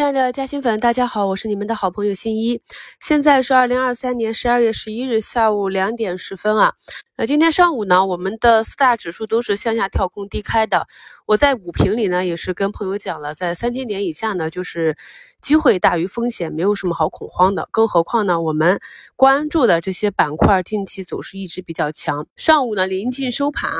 亲爱的嘉兴粉，大家好，我是你们的好朋友新一。现在是二零二三年十二月十一日下午两点十分啊。那今天上午呢，我们的四大指数都是向下跳空低开的。我在午评里呢，也是跟朋友讲了，在三千点以下呢，就是机会大于风险，没有什么好恐慌的。更何况呢，我们关注的这些板块近期走势一直比较强。上午呢，临近收盘，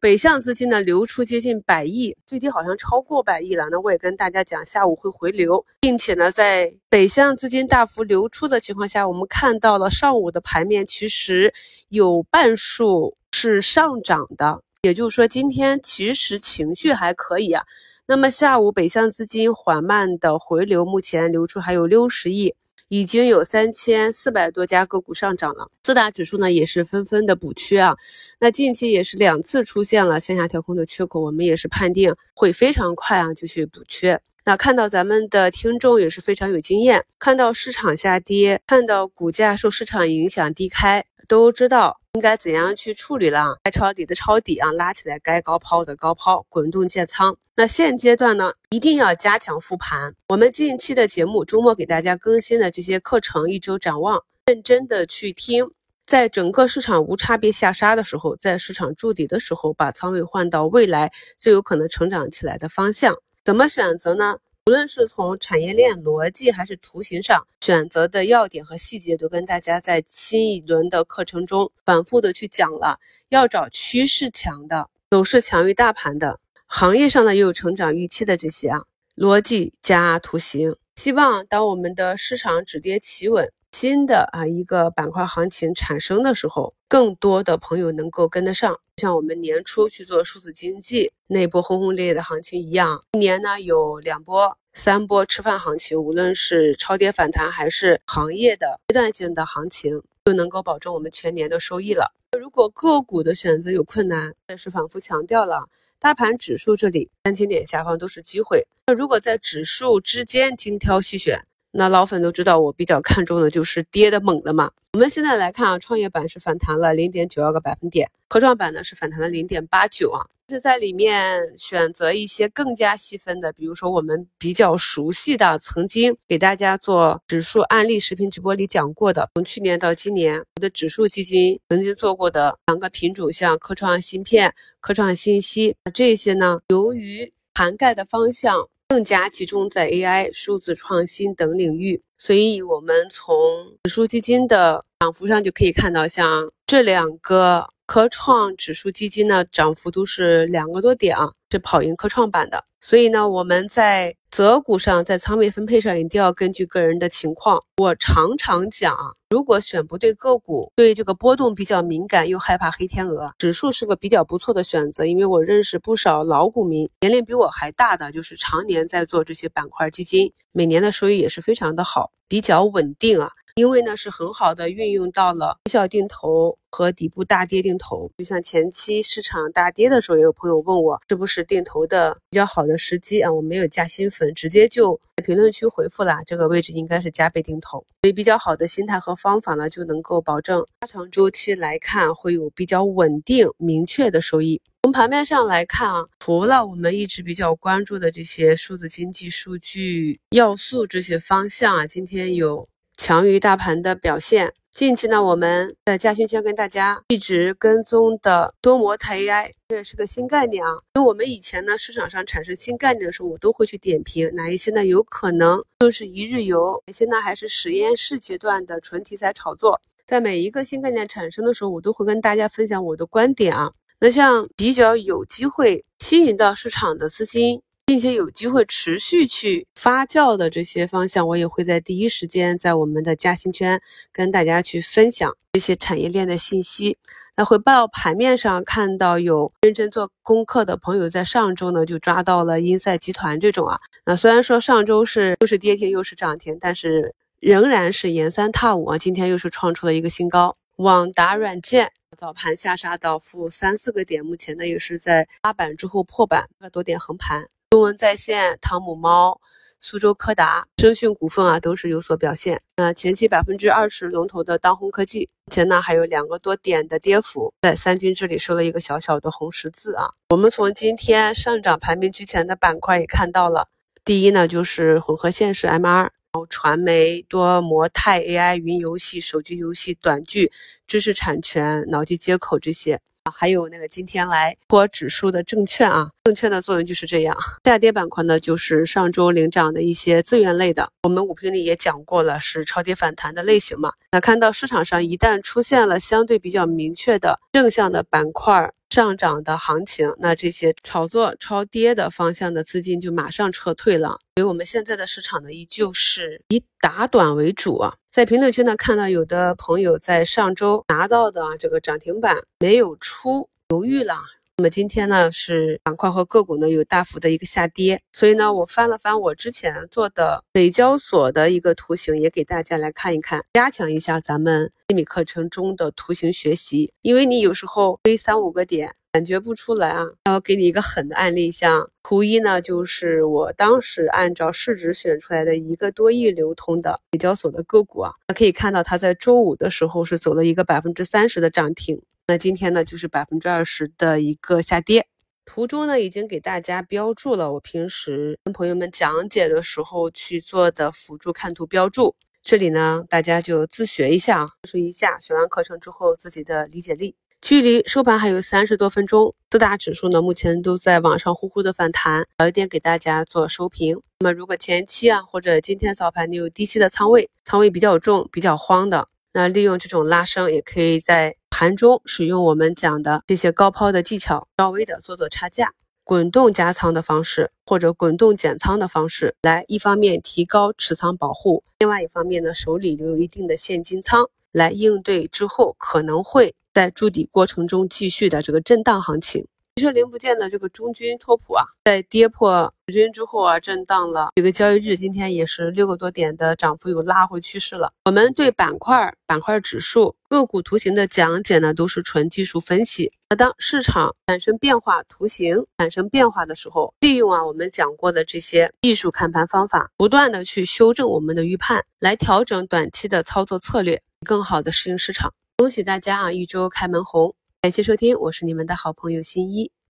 北向资金呢流出接近百亿，最低好像超过百亿了。那我也跟大家讲，下午会回流，并且呢，在北向资金大幅流出的情况下，我们看到了上午的盘面其实有半数。是上涨的，也就是说今天其实情绪还可以啊。那么下午北向资金缓慢的回流，目前流出还有六十亿，已经有三千四百多家个股上涨了。四大指数呢也是纷纷的补缺啊。那近期也是两次出现了向下调控的缺口，我们也是判定会非常快啊就去补缺。那看到咱们的听众也是非常有经验，看到市场下跌，看到股价受市场影响低开，都知道。应该怎样去处理了？该抄底的抄底啊，拉起来该高抛的高抛，滚动建仓。那现阶段呢，一定要加强复盘。我们近期的节目，周末给大家更新的这些课程，一周展望，认真的去听。在整个市场无差别下杀的时候，在市场筑底的时候，把仓位换到未来最有可能成长起来的方向。怎么选择呢？无论是从产业链逻辑还是图形上选择的要点和细节，都跟大家在新一轮的课程中反复的去讲了。要找趋势强的、走势强于大盘的、行业上呢又有成长预期的这些啊，逻辑加图形。希望当我们的市场止跌企稳。新的啊一个板块行情产生的时候，更多的朋友能够跟得上，像我们年初去做数字经济那波轰轰烈烈的行情一样，一年呢有两波、三波吃饭行情，无论是超跌反弹还是行业的阶段性的行情，就能够保证我们全年的收益了。如果个股的选择有困难，也是反复强调了，大盘指数这里三千点下方都是机会。那如果在指数之间精挑细选。那老粉都知道，我比较看重的就是跌的猛的嘛。我们现在来看啊，创业板是反弹了零点九二个百分点，科创板呢是反弹了零点八九啊。是在里面选择一些更加细分的，比如说我们比较熟悉的，曾经给大家做指数案例视频直播里讲过的，从去年到今年，我的指数基金曾经做过的两个品种，像科创芯片、科创信息这些呢，由于涵盖的方向。更加集中在 AI、数字创新等领域，所以我们从指数基金的涨幅上就可以看到，像这两个科创指数基金呢，涨幅都是两个多点啊。是跑赢科创板的，所以呢，我们在择股上，在仓位分配上一定要根据个人的情况。我常常讲，如果选不对个股，对这个波动比较敏感又害怕黑天鹅，指数是个比较不错的选择。因为我认识不少老股民，年龄比我还大的，就是常年在做这些板块基金，每年的收益也是非常的好，比较稳定啊。因为呢，是很好的运用到了小小定投和底部大跌定投。就像前期市场大跌的时候，也有朋友问我，是不是定投的比较好的时机啊？我没有加新粉，直接就在评论区回复了，这个位置应该是加倍定投。所以比较好的心态和方法呢，就能够保证拉长周期来看会有比较稳定明确的收益。从盘面上来看啊，除了我们一直比较关注的这些数字经济数据要素这些方向啊，今天有。强于大盘的表现。近期呢，我们在嘉兴圈跟大家一直跟踪的多模态 AI，这也是个新概念啊。因为我们以前呢，市场上产生新概念的时候，我都会去点评哪一些呢有可能就是一日游，哪些呢还是实验室阶段的纯题材炒作。在每一个新概念产生的时候，我都会跟大家分享我的观点啊。那像比较有机会吸引到市场的资金。并且有机会持续去发酵的这些方向，我也会在第一时间在我们的嘉兴圈跟大家去分享这些产业链的信息。那回报盘面上看到有认真做功课的朋友，在上周呢就抓到了英赛集团这种啊。那虽然说上周是又是跌停又是涨停，但是仍然是沿三踏五啊。今天又是创出了一个新高。网达软件早盘下杀到负三四个点，目前呢也是在八板之后破板，个多点横盘。中文在线、汤姆猫、苏州柯达、声讯股份啊，都是有所表现。那前期百分之二十龙头的当红科技，目前呢还有两个多点的跌幅，在三军这里收了一个小小的红十字啊。我们从今天上涨排名居前的板块也看到了，第一呢就是混合现实 MR，然后传媒、多模态 AI、云游戏、手机游戏、短剧、知识产权、脑机接口这些。还有那个今天来托指数的证券啊，证券的作用就是这样。下跌板块呢，就是上周领涨的一些资源类的，我们五评里也讲过了，是超跌反弹的类型嘛。那看到市场上一旦出现了相对比较明确的正向的板块。上涨的行情，那这些炒作超跌的方向的资金就马上撤退了。所以我们现在的市场呢，依旧是以打短为主啊。在评论区呢，看到有的朋友在上周拿到的这个涨停板没有出，犹豫了。那么今天呢，是板块和个股呢有大幅的一个下跌，所以呢，我翻了翻我之前做的北交所的一个图形，也给大家来看一看，加强一下咱们心理课程中的图形学习。因为你有时候飞三五个点感觉不出来啊。那我给你一个狠的案例，像图一呢，就是我当时按照市值选出来的一个多亿流通的北交所的个股啊，那可以看到它在周五的时候是走了一个百分之三十的涨停。那今天呢，就是百分之二十的一个下跌。图中呢，已经给大家标注了我平时跟朋友们讲解的时候去做的辅助看图标注。这里呢，大家就自学一下啊，测试一下学完课程之后自己的理解力。距离收盘还有三十多分钟，四大指数呢目前都在往上呼呼的反弹。早一点给大家做收评。那么如果前期啊，或者今天早盘你有低吸的仓位，仓位比较重、比较慌的。那利用这种拉升，也可以在盘中使用我们讲的这些高抛的技巧，稍微的做做差价，滚动加仓的方式，或者滚动减仓的方式，来一方面提高持仓保护，另外一方面呢，手里留有一定的现金仓，来应对之后可能会在筑底过程中继续的这个震荡行情。其实零部件的这个中军拓普啊，在跌破主均之后啊，震荡了几个交易日，今天也是六个多点的涨幅，有拉回趋势了。我们对板块、板块指数、个股图形的讲解呢，都是纯技术分析。那当市场产生变化，图形产生变化的时候，利用啊我们讲过的这些技术看盘方法，不断的去修正我们的预判，来调整短期的操作策略，更好的适应市场。恭喜大家啊，一周开门红！感谢收听，我是你们的好朋友新一。